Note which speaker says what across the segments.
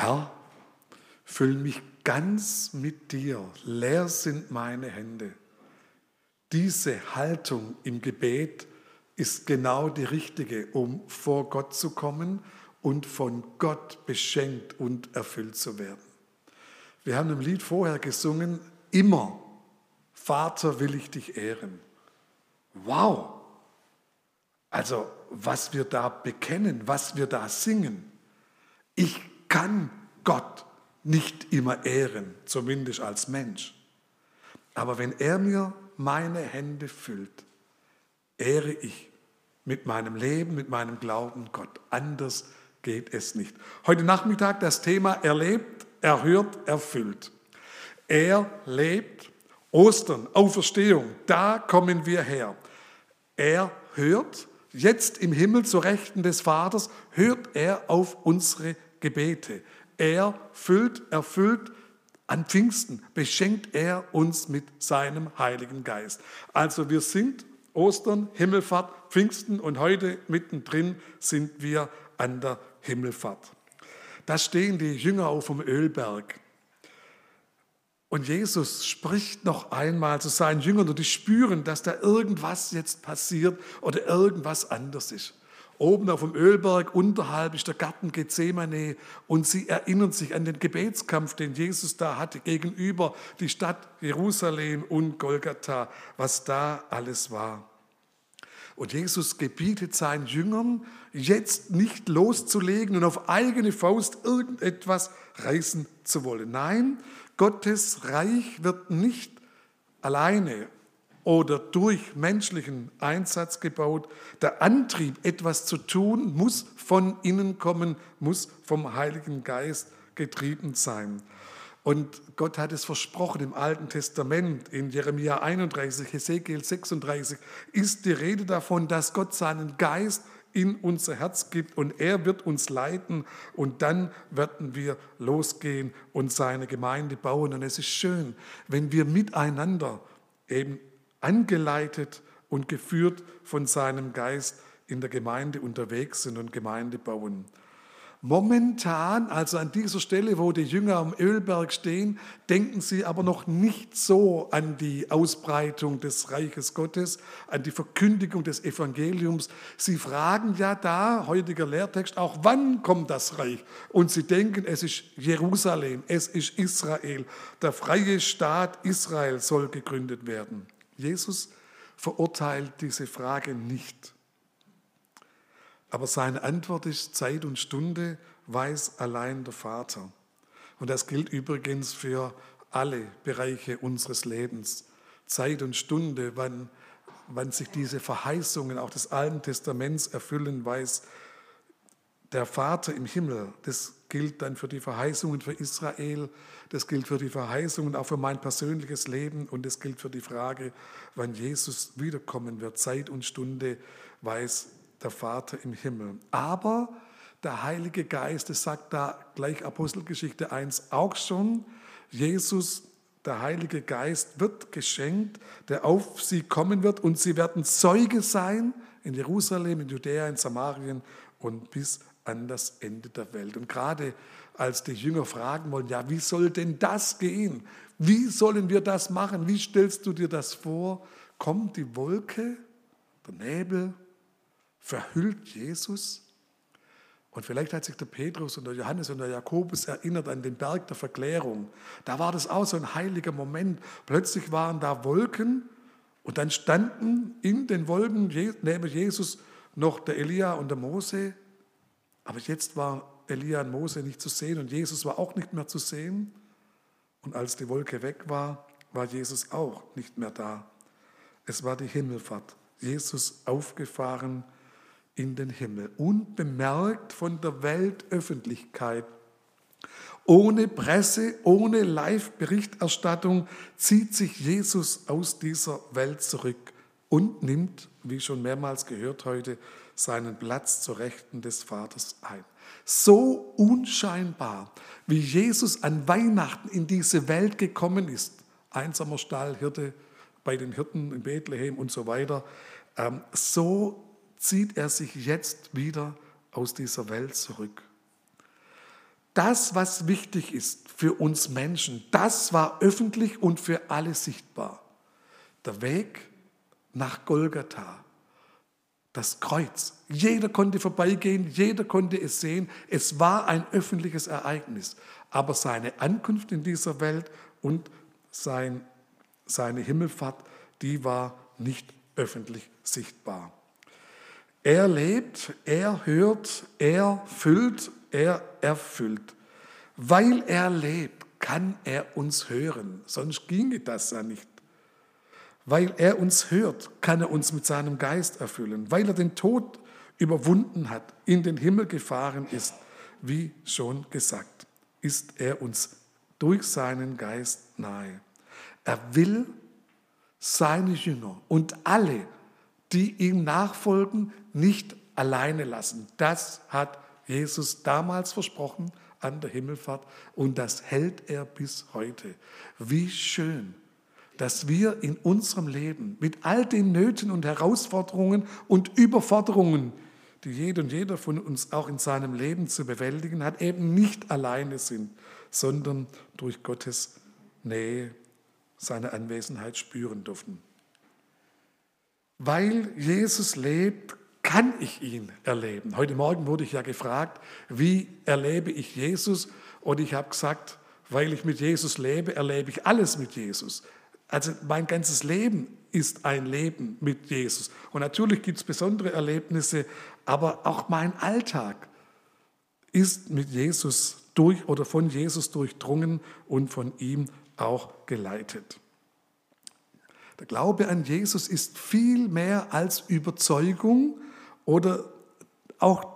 Speaker 1: Herr, füll mich ganz mit dir, leer sind meine Hände. Diese Haltung im Gebet ist genau die richtige, um vor Gott zu kommen und von Gott beschenkt und erfüllt zu werden. Wir haben im Lied vorher gesungen, immer, Vater will ich dich ehren. Wow! Also was wir da bekennen, was wir da singen. Ich kann Gott nicht immer ehren, zumindest als Mensch. Aber wenn er mir meine Hände füllt, ehre ich mit meinem Leben, mit meinem Glauben Gott. Anders geht es nicht. Heute Nachmittag das Thema erlebt, erhört, erfüllt. Er lebt, Ostern, Auferstehung, da kommen wir her. Er hört, jetzt im Himmel zur Rechten des Vaters, hört er auf unsere Gebete. Er füllt, erfüllt, an Pfingsten beschenkt er uns mit seinem Heiligen Geist. Also wir sind Ostern, Himmelfahrt, Pfingsten und heute mittendrin sind wir an der Himmelfahrt. Da stehen die Jünger auf dem Ölberg. Und Jesus spricht noch einmal zu seinen Jüngern und die spüren, dass da irgendwas jetzt passiert oder irgendwas anders ist. Oben auf dem Ölberg, unterhalb ist der Garten Gethsemane und sie erinnern sich an den Gebetskampf, den Jesus da hatte gegenüber die Stadt Jerusalem und Golgatha, was da alles war. Und Jesus gebietet seinen Jüngern, jetzt nicht loszulegen und auf eigene Faust irgendetwas reißen zu wollen. Nein, Gottes Reich wird nicht alleine oder durch menschlichen Einsatz gebaut. Der Antrieb, etwas zu tun, muss von innen kommen, muss vom Heiligen Geist getrieben sein. Und Gott hat es versprochen im Alten Testament, in Jeremia 31, Hesekiel 36, ist die Rede davon, dass Gott seinen Geist in unser Herz gibt und er wird uns leiten und dann werden wir losgehen und seine Gemeinde bauen. Und es ist schön, wenn wir miteinander eben angeleitet und geführt von seinem Geist in der Gemeinde unterwegs sind und Gemeinde bauen. Momentan, also an dieser Stelle, wo die Jünger am Ölberg stehen, denken sie aber noch nicht so an die Ausbreitung des Reiches Gottes, an die Verkündigung des Evangeliums. Sie fragen ja da, heutiger Lehrtext, auch wann kommt das Reich? Und sie denken, es ist Jerusalem, es ist Israel, der freie Staat Israel soll gegründet werden. Jesus verurteilt diese Frage nicht. Aber seine Antwort ist, Zeit und Stunde weiß allein der Vater. Und das gilt übrigens für alle Bereiche unseres Lebens. Zeit und Stunde, wann, wann sich diese Verheißungen auch des Alten Testaments erfüllen, weiß der Vater im Himmel. Das gilt dann für die Verheißungen für Israel, das gilt für die Verheißungen auch für mein persönliches Leben und das gilt für die Frage, wann Jesus wiederkommen wird. Zeit und Stunde weiß der Vater im Himmel. Aber der Heilige Geist, das sagt da gleich Apostelgeschichte 1 auch schon, Jesus, der Heilige Geist wird geschenkt, der auf sie kommen wird und sie werden Zeuge sein in Jerusalem, in Judäa, in Samarien und bis an das Ende der Welt. Und gerade als die Jünger fragen wollen, ja, wie soll denn das gehen? Wie sollen wir das machen? Wie stellst du dir das vor? Kommt die Wolke, der Nebel, verhüllt Jesus. Und vielleicht hat sich der Petrus und der Johannes und der Jakobus erinnert an den Berg der Verklärung. Da war das auch so ein heiliger Moment. Plötzlich waren da Wolken und dann standen in den Wolken neben Jesus noch der Elia und der Mose. Aber jetzt war Elia und Mose nicht zu sehen und Jesus war auch nicht mehr zu sehen. Und als die Wolke weg war, war Jesus auch nicht mehr da. Es war die Himmelfahrt. Jesus aufgefahren in den Himmel, unbemerkt von der Weltöffentlichkeit. Ohne Presse, ohne Live-Berichterstattung zieht sich Jesus aus dieser Welt zurück und nimmt, wie schon mehrmals gehört heute, seinen Platz zur Rechten des Vaters ein. So unscheinbar, wie Jesus an Weihnachten in diese Welt gekommen ist, einsamer Stall, Hirte bei den Hirten in Bethlehem und so weiter, ähm, so zieht er sich jetzt wieder aus dieser Welt zurück. das, was wichtig ist für uns Menschen, das war öffentlich und für alle sichtbar. Der Weg nach Golgatha, das Kreuz. Jeder konnte vorbeigehen, jeder konnte es sehen. Es war ein öffentliches Ereignis. Aber seine Ankunft in dieser Welt und sein, seine Himmelfahrt, die war nicht öffentlich sichtbar. Er lebt, er hört, er füllt, er erfüllt. Weil er lebt, kann er uns hören, sonst ginge das ja nicht. Weil er uns hört, kann er uns mit seinem Geist erfüllen. Weil er den Tod überwunden hat, in den Himmel gefahren ist, wie schon gesagt, ist er uns durch seinen Geist nahe. Er will seine Jünger und alle, die ihm nachfolgen, nicht alleine lassen. Das hat Jesus damals versprochen an der Himmelfahrt und das hält er bis heute. Wie schön, dass wir in unserem Leben mit all den Nöten und Herausforderungen und Überforderungen, die jeder und jeder von uns auch in seinem Leben zu bewältigen hat, eben nicht alleine sind, sondern durch Gottes Nähe seine Anwesenheit spüren dürfen. Weil Jesus lebt, kann ich ihn erleben? Heute Morgen wurde ich ja gefragt, wie erlebe ich Jesus? Und ich habe gesagt, weil ich mit Jesus lebe, erlebe ich alles mit Jesus. Also mein ganzes Leben ist ein Leben mit Jesus. Und natürlich gibt es besondere Erlebnisse, aber auch mein Alltag ist mit Jesus durch oder von Jesus durchdrungen und von ihm auch geleitet. Der Glaube an Jesus ist viel mehr als Überzeugung, oder auch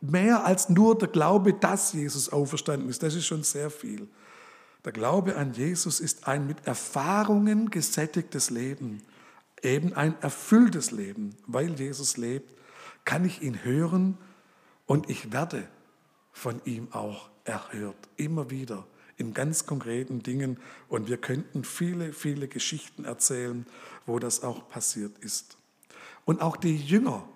Speaker 1: mehr als nur der Glaube, dass Jesus auferstanden ist. Das ist schon sehr viel. Der Glaube an Jesus ist ein mit Erfahrungen gesättigtes Leben, eben ein erfülltes Leben. Weil Jesus lebt, kann ich ihn hören und ich werde von ihm auch erhört, immer wieder in ganz konkreten Dingen. Und wir könnten viele, viele Geschichten erzählen, wo das auch passiert ist. Und auch die Jünger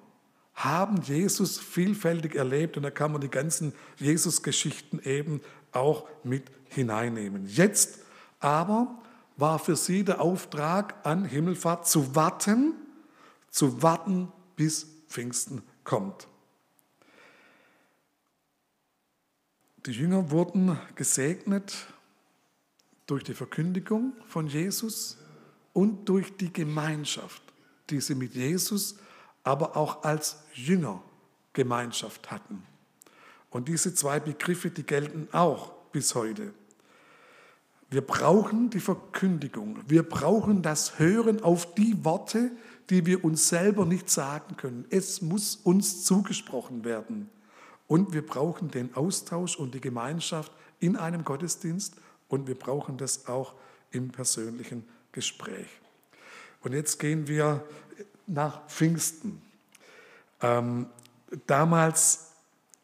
Speaker 1: haben Jesus vielfältig erlebt und da kann man die ganzen Jesus-Geschichten eben auch mit hineinnehmen. Jetzt aber war für sie der Auftrag an Himmelfahrt zu warten, zu warten, bis Pfingsten kommt. Die Jünger wurden gesegnet durch die Verkündigung von Jesus und durch die Gemeinschaft, die sie mit Jesus aber auch als Jünger Gemeinschaft hatten. Und diese zwei Begriffe, die gelten auch bis heute. Wir brauchen die Verkündigung. Wir brauchen das Hören auf die Worte, die wir uns selber nicht sagen können. Es muss uns zugesprochen werden. Und wir brauchen den Austausch und die Gemeinschaft in einem Gottesdienst und wir brauchen das auch im persönlichen Gespräch. Und jetzt gehen wir nach Pfingsten. Ähm, damals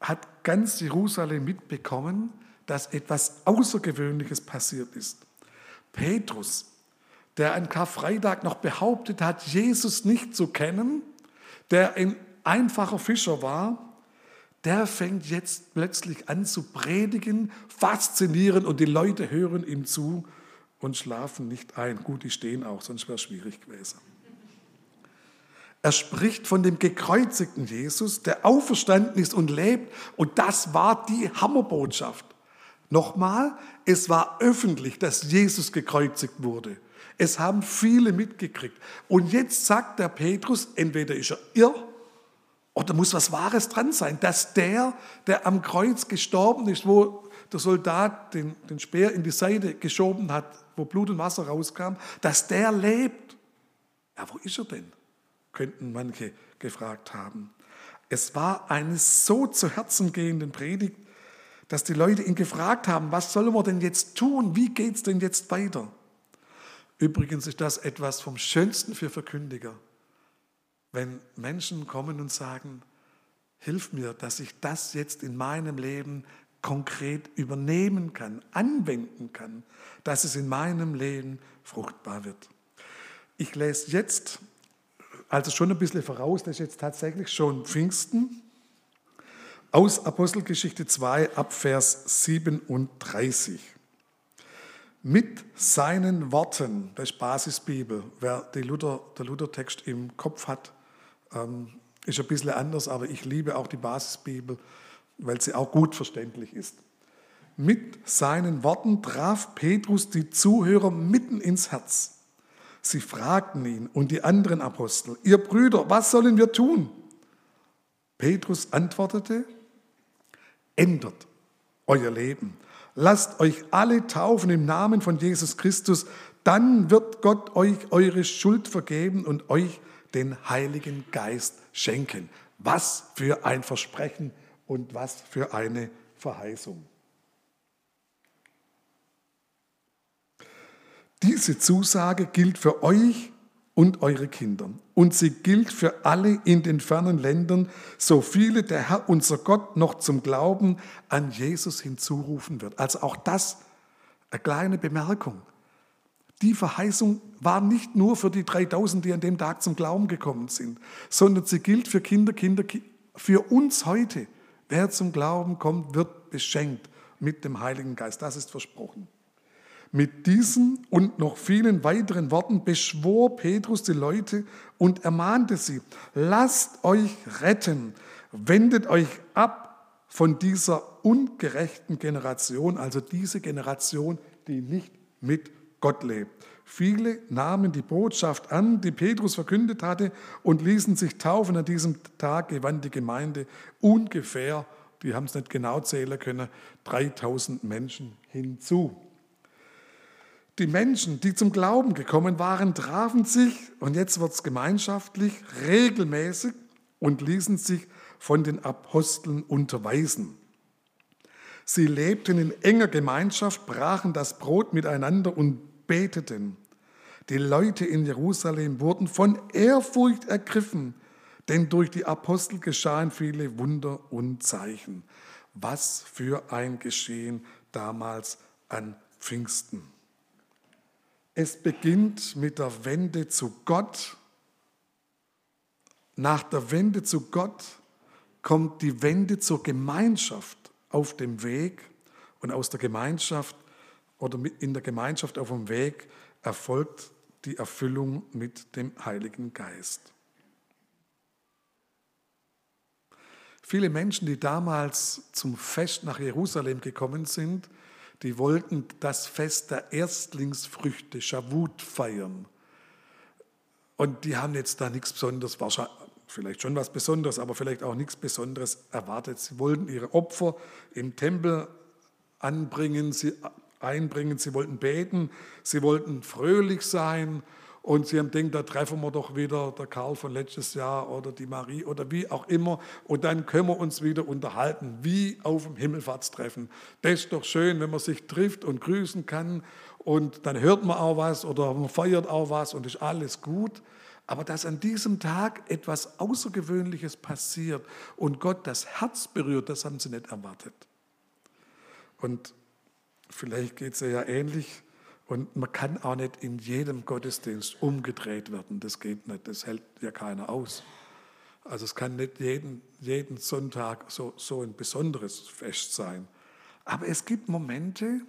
Speaker 1: hat ganz Jerusalem mitbekommen, dass etwas Außergewöhnliches passiert ist. Petrus, der an Karfreitag noch behauptet hat, Jesus nicht zu kennen, der ein einfacher Fischer war, der fängt jetzt plötzlich an zu predigen, faszinieren und die Leute hören ihm zu und schlafen nicht ein. Gut, die stehen auch, sonst wäre es schwierig gewesen. Er spricht von dem gekreuzigten Jesus, der auferstanden ist und lebt. Und das war die Hammerbotschaft. Nochmal, es war öffentlich, dass Jesus gekreuzigt wurde. Es haben viele mitgekriegt. Und jetzt sagt der Petrus, entweder ist er irr oder muss was Wahres dran sein, dass der, der am Kreuz gestorben ist, wo der Soldat den, den Speer in die Seite geschoben hat, wo Blut und Wasser rauskam, dass der lebt. Ja, wo ist er denn? Könnten manche gefragt haben. Es war eine so zu Herzen gehende Predigt, dass die Leute ihn gefragt haben, was sollen wir denn jetzt tun? Wie geht es denn jetzt weiter? Übrigens ist das etwas vom Schönsten für Verkündiger, wenn Menschen kommen und sagen, hilf mir, dass ich das jetzt in meinem Leben konkret übernehmen kann, anwenden kann, dass es in meinem Leben fruchtbar wird. Ich lese jetzt also schon ein bisschen voraus, das ist jetzt tatsächlich schon Pfingsten. Aus Apostelgeschichte 2 ab Vers 37. Mit seinen Worten, das ist Basisbibel, wer die Luther, der Luthertext im Kopf hat, ähm, ist ein bisschen anders, aber ich liebe auch die Basisbibel, weil sie auch gut verständlich ist. Mit seinen Worten traf Petrus die Zuhörer mitten ins Herz. Sie fragten ihn und die anderen Apostel, ihr Brüder, was sollen wir tun? Petrus antwortete, ändert euer Leben. Lasst euch alle taufen im Namen von Jesus Christus, dann wird Gott euch eure Schuld vergeben und euch den Heiligen Geist schenken. Was für ein Versprechen und was für eine Verheißung. Diese Zusage gilt für euch und eure Kinder. Und sie gilt für alle in den fernen Ländern, so viele der Herr, unser Gott, noch zum Glauben an Jesus hinzurufen wird. Also auch das, eine kleine Bemerkung. Die Verheißung war nicht nur für die 3000, die an dem Tag zum Glauben gekommen sind, sondern sie gilt für Kinder, Kinder, für uns heute. Wer zum Glauben kommt, wird beschenkt mit dem Heiligen Geist. Das ist versprochen. Mit diesen und noch vielen weiteren Worten beschwor Petrus die Leute und ermahnte sie, lasst euch retten, wendet euch ab von dieser ungerechten Generation, also diese Generation, die nicht mit Gott lebt. Viele nahmen die Botschaft an, die Petrus verkündet hatte, und ließen sich taufen. An diesem Tag gewann die Gemeinde ungefähr, die haben es nicht genau zählen können, 3000 Menschen hinzu. Die Menschen, die zum Glauben gekommen waren, trafen sich, und jetzt wird es gemeinschaftlich, regelmäßig und ließen sich von den Aposteln unterweisen. Sie lebten in enger Gemeinschaft, brachen das Brot miteinander und beteten. Die Leute in Jerusalem wurden von Ehrfurcht ergriffen, denn durch die Apostel geschahen viele Wunder und Zeichen. Was für ein Geschehen damals an Pfingsten. Es beginnt mit der Wende zu Gott. Nach der Wende zu Gott kommt die Wende zur Gemeinschaft auf dem Weg und aus der Gemeinschaft oder in der Gemeinschaft auf dem Weg erfolgt die Erfüllung mit dem Heiligen Geist. Viele Menschen, die damals zum Fest nach Jerusalem gekommen sind, die wollten das Fest der Erstlingsfrüchte, Shavuot, feiern. Und die haben jetzt da nichts Besonderes, wahrscheinlich, vielleicht schon was Besonderes, aber vielleicht auch nichts Besonderes erwartet. Sie wollten ihre Opfer im Tempel anbringen, sie einbringen, sie wollten beten, sie wollten fröhlich sein und sie haben gedacht, da treffen wir doch wieder der Karl von letztes Jahr oder die Marie oder wie auch immer und dann können wir uns wieder unterhalten, wie auf dem Himmelfahrtstreffen. Das ist doch schön, wenn man sich trifft und grüßen kann und dann hört man auch was oder man feiert auch was und ist alles gut. Aber dass an diesem Tag etwas Außergewöhnliches passiert und Gott das Herz berührt, das haben sie nicht erwartet. Und vielleicht geht es ja ähnlich und man kann auch nicht in jedem Gottesdienst umgedreht werden. Das geht nicht, das hält ja keiner aus. Also es kann nicht jeden, jeden Sonntag so, so ein besonderes Fest sein. Aber es gibt Momente,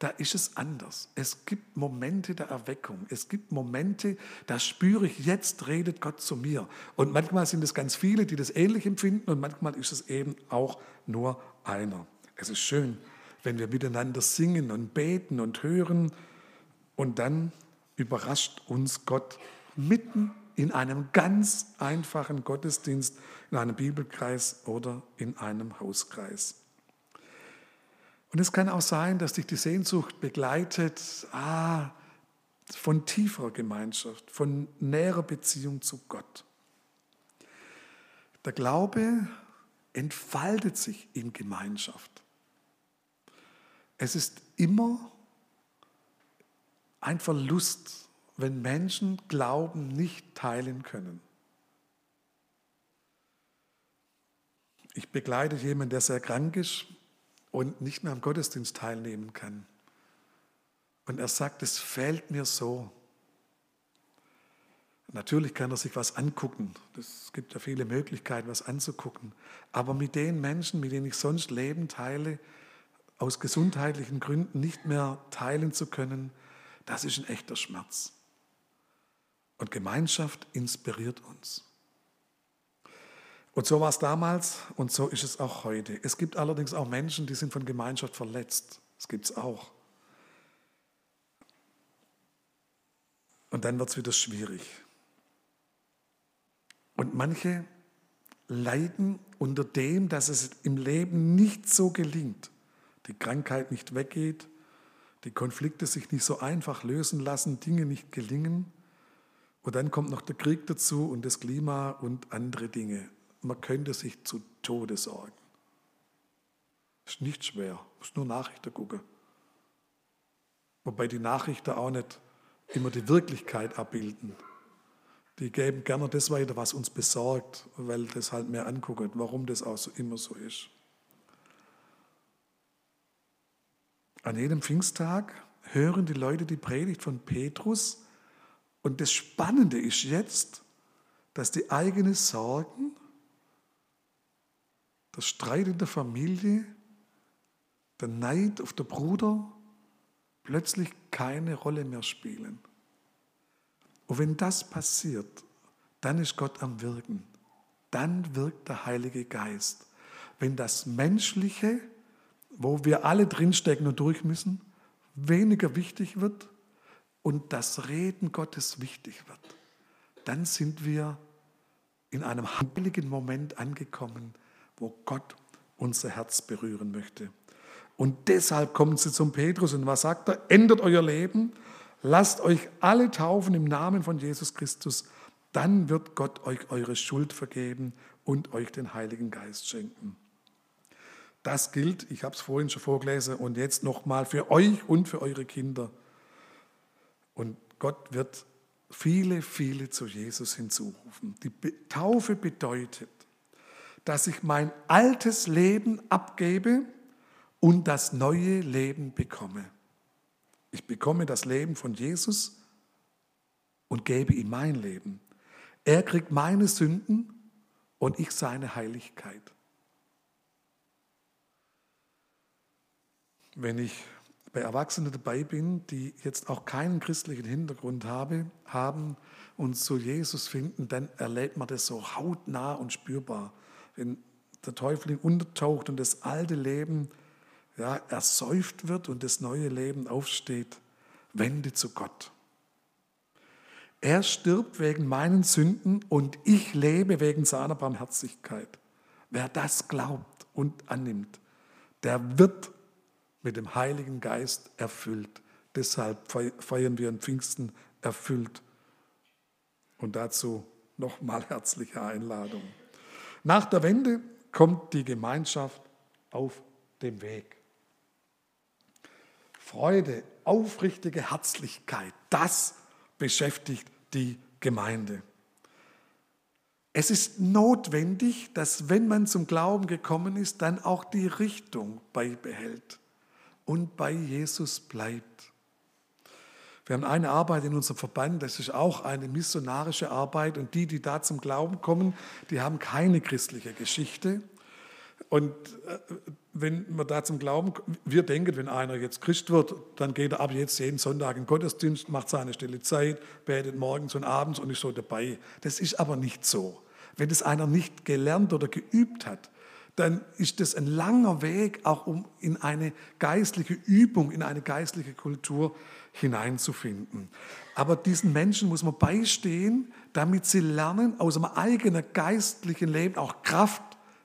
Speaker 1: da ist es anders. Es gibt Momente der Erweckung. Es gibt Momente, da spüre ich, jetzt redet Gott zu mir. Und manchmal sind es ganz viele, die das ähnlich empfinden und manchmal ist es eben auch nur einer. Es ist schön, wenn wir miteinander singen und beten und hören und dann überrascht uns Gott mitten in einem ganz einfachen Gottesdienst, in einem Bibelkreis oder in einem Hauskreis. Und es kann auch sein, dass dich die Sehnsucht begleitet, ah, von tieferer Gemeinschaft, von näherer Beziehung zu Gott. Der Glaube entfaltet sich in Gemeinschaft. Es ist immer ein Verlust, wenn Menschen Glauben nicht teilen können. Ich begleite jemanden, der sehr krank ist und nicht mehr am Gottesdienst teilnehmen kann. Und er sagt, es fehlt mir so. Natürlich kann er sich was angucken. Es gibt ja viele Möglichkeiten, was anzugucken. Aber mit den Menschen, mit denen ich sonst Leben teile, aus gesundheitlichen Gründen nicht mehr teilen zu können, das ist ein echter Schmerz. Und Gemeinschaft inspiriert uns. Und so war es damals und so ist es auch heute. Es gibt allerdings auch Menschen, die sind von Gemeinschaft verletzt. Das gibt es auch. Und dann wird es wieder schwierig. Und manche leiden unter dem, dass es im Leben nicht so gelingt, die Krankheit nicht weggeht, die Konflikte sich nicht so einfach lösen lassen, Dinge nicht gelingen. Und dann kommt noch der Krieg dazu und das Klima und andere Dinge. Man könnte sich zu Tode sorgen. Ist nicht schwer, muss nur Nachrichten gucken. Wobei die Nachrichten auch nicht immer die Wirklichkeit abbilden. Die geben gerne das weiter, was uns besorgt, weil das halt mehr anguckt, warum das auch so immer so ist. An jedem Pfingsttag hören die Leute die Predigt von Petrus und das Spannende ist jetzt, dass die eigenen Sorgen, der Streit in der Familie, der Neid auf der Bruder plötzlich keine Rolle mehr spielen. Und wenn das passiert, dann ist Gott am Wirken. Dann wirkt der Heilige Geist. Wenn das Menschliche, wo wir alle drinstecken und durch müssen, weniger wichtig wird und das Reden Gottes wichtig wird, dann sind wir in einem heiligen Moment angekommen, wo Gott unser Herz berühren möchte. Und deshalb kommen sie zum Petrus und was sagt er? Ändert euer Leben, lasst euch alle taufen im Namen von Jesus Christus, dann wird Gott euch eure Schuld vergeben und euch den Heiligen Geist schenken. Das gilt, ich habe es vorhin schon vorgelesen und jetzt nochmal für euch und für eure Kinder. Und Gott wird viele, viele zu Jesus hinzurufen. Die Taufe bedeutet, dass ich mein altes Leben abgebe und das neue Leben bekomme. Ich bekomme das Leben von Jesus und gebe ihm mein Leben. Er kriegt meine Sünden und ich seine Heiligkeit. Wenn ich bei Erwachsenen dabei bin, die jetzt auch keinen christlichen Hintergrund habe, haben und zu Jesus finden, dann erlebt man das so hautnah und spürbar. Wenn der Teufel untertaucht und das alte Leben ja, ersäuft wird und das neue Leben aufsteht, wende zu Gott. Er stirbt wegen meinen Sünden und ich lebe wegen seiner Barmherzigkeit. Wer das glaubt und annimmt, der wird mit dem Heiligen Geist erfüllt. Deshalb feiern wir in Pfingsten erfüllt. Und dazu nochmal herzliche Einladung. Nach der Wende kommt die Gemeinschaft auf den Weg. Freude, aufrichtige Herzlichkeit, das beschäftigt die Gemeinde. Es ist notwendig, dass wenn man zum Glauben gekommen ist, dann auch die Richtung beibehält und bei Jesus bleibt. Wir haben eine Arbeit in unserem Verband, das ist auch eine missionarische Arbeit und die, die da zum Glauben kommen, die haben keine christliche Geschichte. Und äh, wenn man da zum Glauben, wir denken, wenn einer jetzt Christ wird, dann geht er ab jetzt jeden Sonntag in den Gottesdienst, macht seine stille Zeit, betet morgens und abends und ist so dabei. Das ist aber nicht so. Wenn das einer nicht gelernt oder geübt hat, dann ist das ein langer Weg, auch um in eine geistliche Übung, in eine geistliche Kultur hineinzufinden. Aber diesen Menschen muss man beistehen, damit sie lernen, aus einem eigenen geistlichen Leben auch Kraft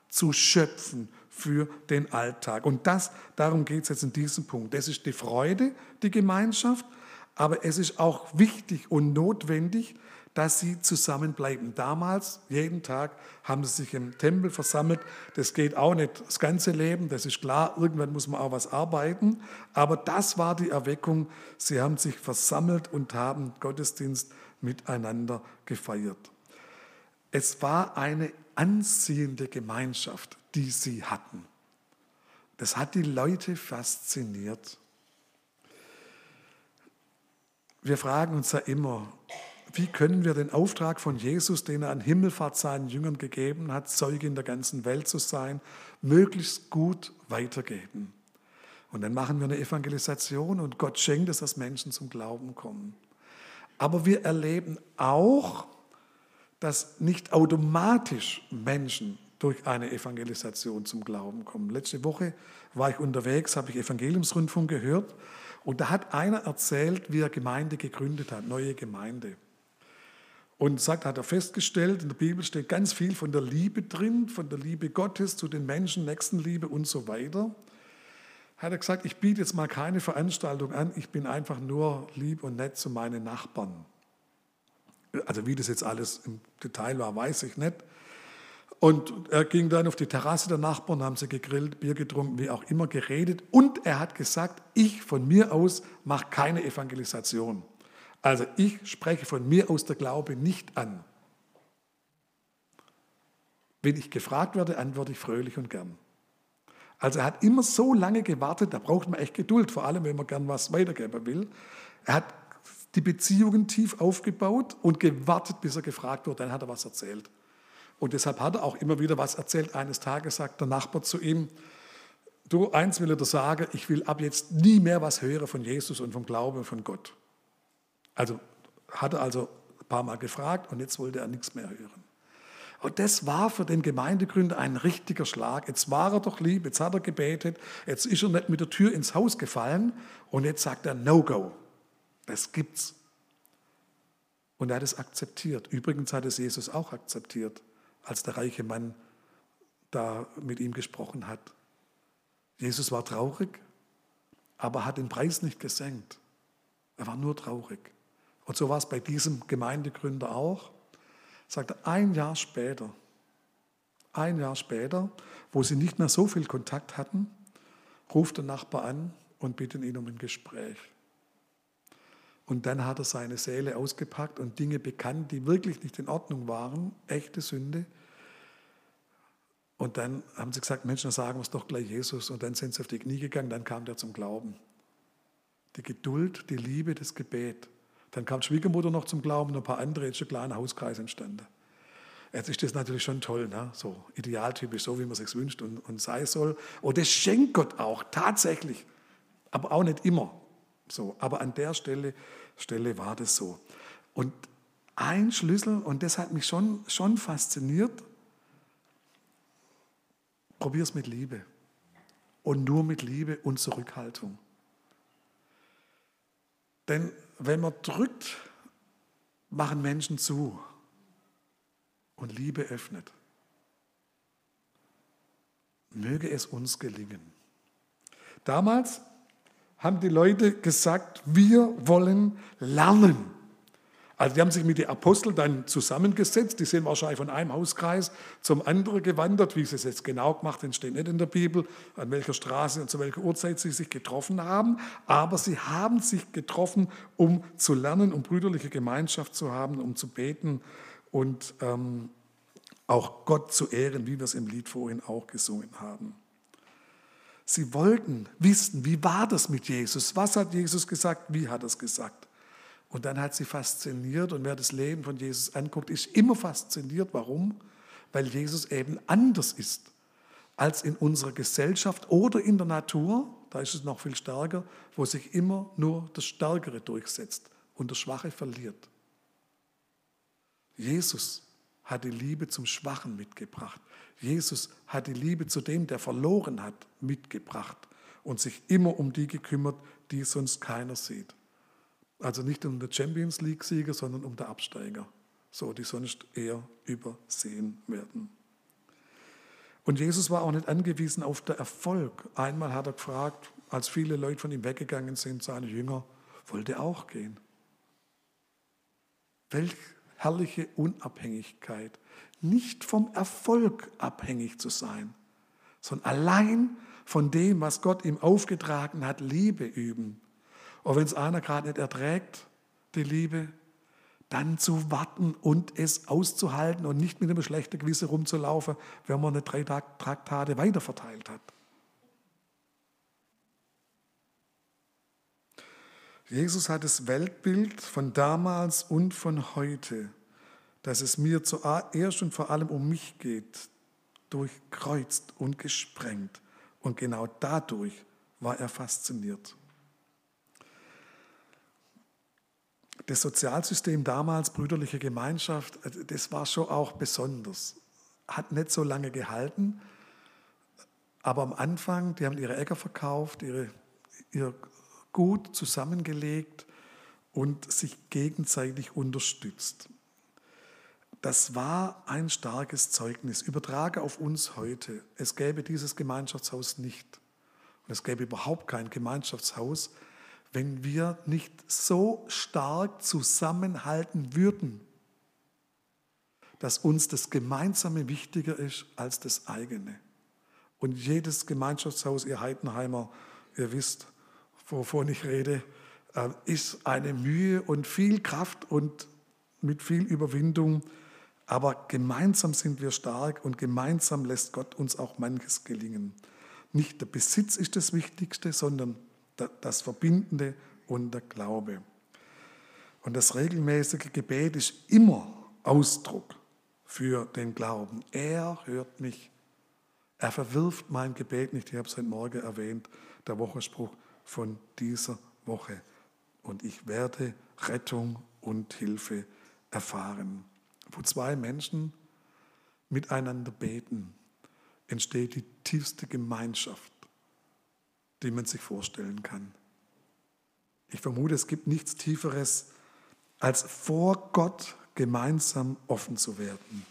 Speaker 1: zu schöpfen für den Alltag. Und das, darum geht es jetzt in diesem Punkt. Das ist die Freude, die Gemeinschaft, aber es ist auch wichtig und notwendig, dass sie zusammenbleiben. Damals, jeden Tag, haben sie sich im Tempel versammelt. Das geht auch nicht das ganze Leben, das ist klar. Irgendwann muss man auch was arbeiten. Aber das war die Erweckung. Sie haben sich versammelt und haben Gottesdienst miteinander gefeiert. Es war eine anziehende Gemeinschaft, die sie hatten. Das hat die Leute fasziniert. Wir fragen uns ja immer, wie können wir den Auftrag von Jesus, den er an Himmelfahrt seinen Jüngern gegeben hat, Zeuge in der ganzen Welt zu sein, möglichst gut weitergeben. Und dann machen wir eine Evangelisation und Gott schenkt es, dass Menschen zum Glauben kommen. Aber wir erleben auch, dass nicht automatisch Menschen durch eine Evangelisation zum Glauben kommen. Letzte Woche war ich unterwegs, habe ich Evangeliumsrundfunk gehört und da hat einer erzählt, wie er Gemeinde gegründet hat, neue Gemeinde. Und sagt, hat er festgestellt, in der Bibel steht ganz viel von der Liebe drin, von der Liebe Gottes zu den Menschen, Nächstenliebe und so weiter. Hat er gesagt, ich biete jetzt mal keine Veranstaltung an, ich bin einfach nur lieb und nett zu meinen Nachbarn. Also wie das jetzt alles im Detail war, weiß ich nicht. Und er ging dann auf die Terrasse der Nachbarn, haben sie gegrillt, Bier getrunken, wie auch immer, geredet. Und er hat gesagt, ich von mir aus mache keine Evangelisation. Also ich spreche von mir aus der Glaube nicht an. Wenn ich gefragt werde, antworte ich fröhlich und gern. Also er hat immer so lange gewartet, da braucht man echt Geduld, vor allem wenn man gern was weitergeben will. Er hat die Beziehungen tief aufgebaut und gewartet, bis er gefragt wird, dann hat er was erzählt. Und deshalb hat er auch immer wieder was erzählt. Eines Tages sagt der Nachbar zu ihm, du, eins will er dir sagen, ich will ab jetzt nie mehr was hören von Jesus und vom Glauben und von Gott. Also hat er also ein paar Mal gefragt und jetzt wollte er nichts mehr hören. Und das war für den Gemeindegründer ein richtiger Schlag. Jetzt war er doch lieb, jetzt hat er gebetet, jetzt ist er nicht mit der Tür ins Haus gefallen und jetzt sagt er No-Go. Das gibt's. Und er hat es akzeptiert. Übrigens hat es Jesus auch akzeptiert, als der reiche Mann da mit ihm gesprochen hat. Jesus war traurig, aber hat den Preis nicht gesenkt. Er war nur traurig. Und so war es bei diesem Gemeindegründer auch. Sagte ein Jahr später, ein Jahr später, wo sie nicht mehr so viel Kontakt hatten, ruft der Nachbar an und bittet ihn um ein Gespräch. Und dann hat er seine Seele ausgepackt und Dinge bekannt, die wirklich nicht in Ordnung waren, echte Sünde. Und dann haben sie gesagt, Menschen, dann sagen wir es doch gleich Jesus. Und dann sind sie auf die Knie gegangen, dann kam der zum Glauben. Die Geduld, die Liebe, das Gebet. Dann kam Schwiegermutter noch zum Glauben und ein paar andere, jetzt ist ein kleiner Hauskreis entstanden. Jetzt ist das natürlich schon toll, ne? so idealtypisch, so wie man es sich wünscht und, und sei soll. Und das schenkt Gott auch, tatsächlich. Aber auch nicht immer so. Aber an der Stelle, Stelle war das so. Und ein Schlüssel, und das hat mich schon, schon fasziniert, probier es mit Liebe. Und nur mit Liebe und Zurückhaltung. Denn wenn man drückt, machen Menschen zu und Liebe öffnet. Möge es uns gelingen. Damals haben die Leute gesagt, wir wollen lernen. Also die haben sich mit den Aposteln dann zusammengesetzt, die sind wahrscheinlich von einem Hauskreis zum anderen gewandert, wie sie es jetzt genau gemacht haben, steht nicht in der Bibel, an welcher Straße und zu welcher Uhrzeit sie sich getroffen haben, aber sie haben sich getroffen, um zu lernen, um brüderliche Gemeinschaft zu haben, um zu beten und ähm, auch Gott zu ehren, wie wir es im Lied vorhin auch gesungen haben. Sie wollten wissen, wie war das mit Jesus? Was hat Jesus gesagt? Wie hat er es gesagt? Und dann hat sie fasziniert und wer das Leben von Jesus anguckt, ist immer fasziniert. Warum? Weil Jesus eben anders ist als in unserer Gesellschaft oder in der Natur. Da ist es noch viel stärker, wo sich immer nur das Stärkere durchsetzt und der Schwache verliert. Jesus hat die Liebe zum Schwachen mitgebracht. Jesus hat die Liebe zu dem, der verloren hat, mitgebracht und sich immer um die gekümmert, die sonst keiner sieht. Also nicht um den Champions League-Sieger, sondern um den Absteiger, so die sonst eher übersehen werden. Und Jesus war auch nicht angewiesen auf den Erfolg. Einmal hat er gefragt, als viele Leute von ihm weggegangen sind, seine Jünger, wollte auch gehen. Welch herrliche Unabhängigkeit. Nicht vom Erfolg abhängig zu sein, sondern allein von dem, was Gott ihm aufgetragen hat, Liebe üben. Und wenn es einer gerade nicht erträgt, die Liebe, dann zu warten und es auszuhalten und nicht mit einem schlechten Gewissen rumzulaufen, wenn man eine drei Traktate weiterverteilt hat. Jesus hat das Weltbild von damals und von heute, dass es mir zuerst und vor allem um mich geht, durchkreuzt und gesprengt. Und genau dadurch war er fasziniert. Das Sozialsystem damals, brüderliche Gemeinschaft, äh, das war schon auch besonders. Hat nicht so lange gehalten, aber am Anfang, die haben ihre Äcker verkauft, ihre, ihr Gut zusammengelegt und sich gegenseitig unterstützt. Das war ein starkes Zeugnis. Übertrage auf uns heute. Es gäbe dieses Gemeinschaftshaus nicht. Und es gäbe überhaupt kein Gemeinschaftshaus, wenn wir nicht so stark zusammenhalten würden, dass uns das Gemeinsame wichtiger ist als das eigene. Und jedes Gemeinschaftshaus, ihr Heidenheimer, ihr wisst, wovon ich rede, äh, ist eine Mühe und viel Kraft und mit viel Überwindung. Aber gemeinsam sind wir stark und gemeinsam lässt Gott uns auch manches gelingen. Nicht der Besitz ist das Wichtigste, sondern das Verbindende und der Glaube. Und das regelmäßige Gebet ist immer Ausdruck für den Glauben. Er hört mich. Er verwirft mein Gebet nicht. Ich habe es heute Morgen erwähnt, der Wochenspruch von dieser Woche. Und ich werde Rettung und Hilfe erfahren. Wo zwei Menschen miteinander beten, entsteht die tiefste Gemeinschaft die man sich vorstellen kann. Ich vermute, es gibt nichts Tieferes, als vor Gott gemeinsam offen zu werden.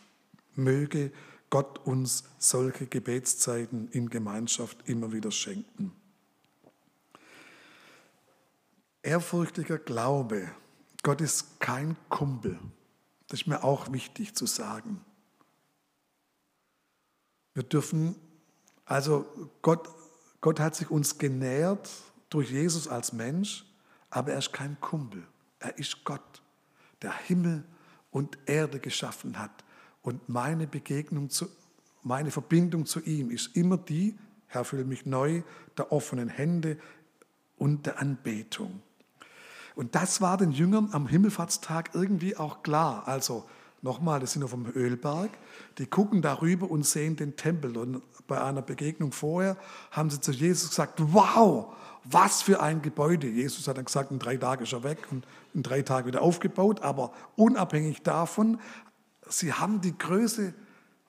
Speaker 1: Möge Gott uns solche Gebetszeiten in Gemeinschaft immer wieder schenken. Ehrfurchtiger Glaube, Gott ist kein Kumpel. Das ist mir auch wichtig zu sagen. Wir dürfen, also Gott Gott hat sich uns genährt durch Jesus als Mensch, aber er ist kein Kumpel. Er ist Gott, der Himmel und Erde geschaffen hat. Und meine Begegnung, zu, meine Verbindung zu ihm ist immer die, Herr, fülle mich neu, der offenen Hände und der Anbetung. Und das war den Jüngern am Himmelfahrtstag irgendwie auch klar. Also Nochmal, das sind auf dem Ölberg. Die gucken darüber und sehen den Tempel. Und bei einer Begegnung vorher haben sie zu Jesus gesagt, wow, was für ein Gebäude. Jesus hat dann gesagt, in drei Tagen ist er weg und in drei Tagen wieder aufgebaut. Aber unabhängig davon, sie haben die Größe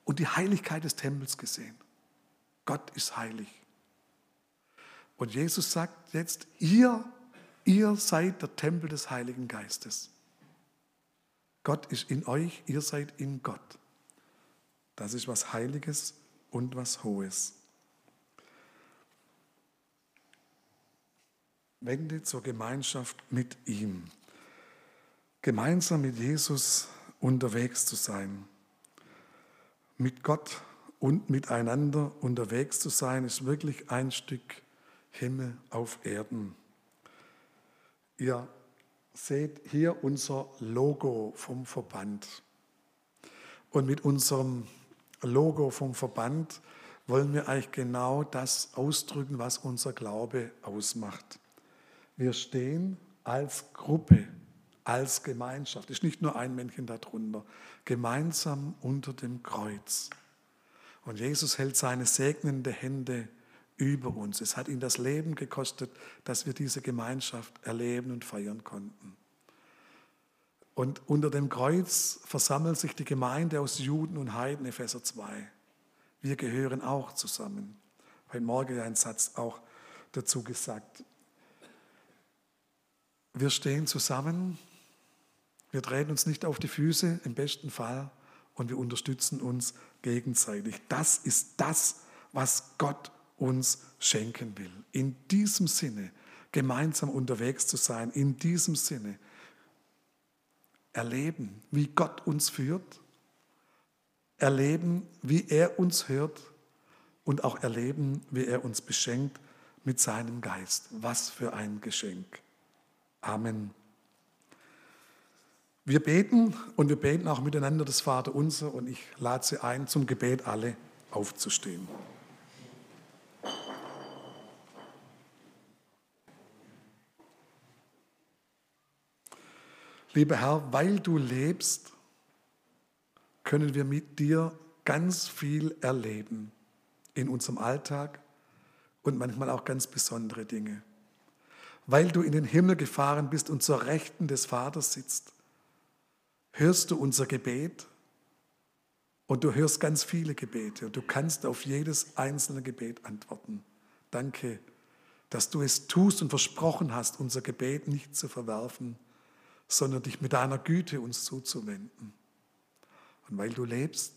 Speaker 1: und die Heiligkeit des Tempels gesehen. Gott ist heilig. Und Jesus sagt jetzt, ihr, ihr seid der Tempel des Heiligen Geistes. Gott ist in euch, ihr seid in Gott. Das ist was Heiliges und was Hohes. Wende zur Gemeinschaft mit ihm. Gemeinsam mit Jesus unterwegs zu sein. Mit Gott und miteinander unterwegs zu sein, ist wirklich ein Stück Himmel auf Erden. Ihr seht hier unser Logo vom Verband. Und mit unserem Logo vom Verband wollen wir eigentlich genau das ausdrücken, was unser Glaube ausmacht. Wir stehen als Gruppe, als Gemeinschaft, es ist nicht nur ein Männchen darunter, gemeinsam unter dem Kreuz. Und Jesus hält seine segnende Hände über uns. Es hat ihn das Leben gekostet, dass wir diese Gemeinschaft erleben und feiern konnten. Und unter dem Kreuz versammelt sich die Gemeinde aus Juden und Heiden, Epheser 2. Wir gehören auch zusammen. Heute Morgen ein Satz auch dazu gesagt. Wir stehen zusammen, wir treten uns nicht auf die Füße, im besten Fall, und wir unterstützen uns gegenseitig. Das ist das, was Gott uns schenken will. In diesem Sinne gemeinsam unterwegs zu sein, in diesem Sinne erleben, wie Gott uns führt, erleben, wie er uns hört und auch erleben, wie er uns beschenkt mit seinem Geist. Was für ein Geschenk. Amen. Wir beten und wir beten auch miteinander das Vater unser und ich lade Sie ein, zum Gebet alle aufzustehen. Lieber Herr, weil du lebst, können wir mit dir ganz viel erleben in unserem Alltag und manchmal auch ganz besondere Dinge. Weil du in den Himmel gefahren bist und zur Rechten des Vaters sitzt, hörst du unser Gebet und du hörst ganz viele Gebete und du kannst auf jedes einzelne Gebet antworten. Danke, dass du es tust und versprochen hast, unser Gebet nicht zu verwerfen, sondern dich mit deiner Güte uns zuzuwenden. Und weil du lebst,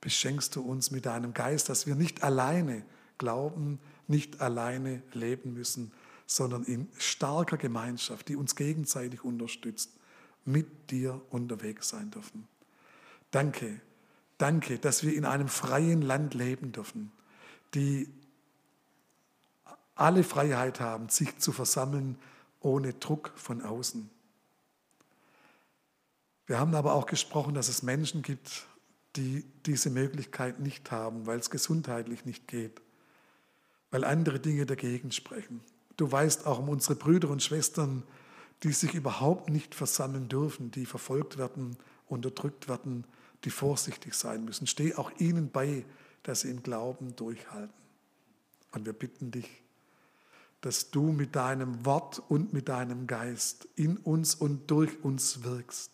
Speaker 1: beschenkst du uns mit deinem Geist, dass wir nicht alleine glauben, nicht alleine leben müssen, sondern in starker Gemeinschaft, die uns gegenseitig unterstützt, mit dir unterwegs sein dürfen. Danke, Danke, dass wir in einem freien Land leben dürfen, die alle Freiheit haben, sich zu versammeln ohne Druck von außen. Wir haben aber auch gesprochen, dass es Menschen gibt, die diese Möglichkeit nicht haben, weil es gesundheitlich nicht geht, weil andere Dinge dagegen sprechen. Du weißt auch um unsere Brüder und Schwestern, die sich überhaupt nicht versammeln dürfen, die verfolgt werden, unterdrückt werden, die vorsichtig sein müssen. Steh auch ihnen bei, dass sie im Glauben durchhalten. Und wir bitten dich, dass du mit deinem Wort und mit deinem Geist in uns und durch uns wirkst,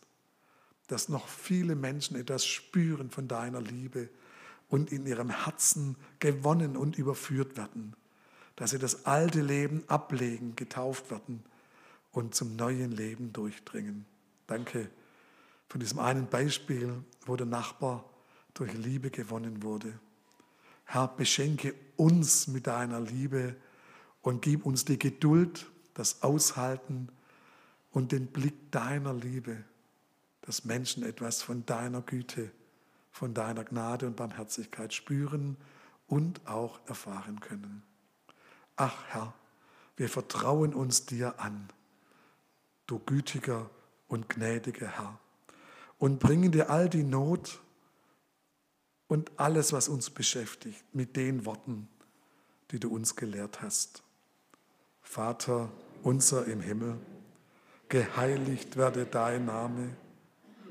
Speaker 1: dass noch viele Menschen etwas spüren von deiner Liebe und in ihrem Herzen gewonnen und überführt werden, dass sie das alte Leben ablegen, getauft werden und zum neuen Leben durchdringen. Danke von diesem einen Beispiel, wo der Nachbar durch Liebe gewonnen wurde. Herr, beschenke uns mit deiner Liebe und gib uns die Geduld, das Aushalten und den Blick deiner Liebe, dass Menschen etwas von deiner Güte, von deiner Gnade und Barmherzigkeit spüren und auch erfahren können. Ach Herr, wir vertrauen uns dir an, du gütiger und gnädiger Herr und bringen dir all die Not und alles, was uns beschäftigt, mit den Worten, die du uns gelehrt hast. Vater unser im Himmel, geheiligt werde dein Name,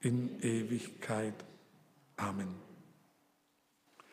Speaker 1: in Ewigkeit. Amen.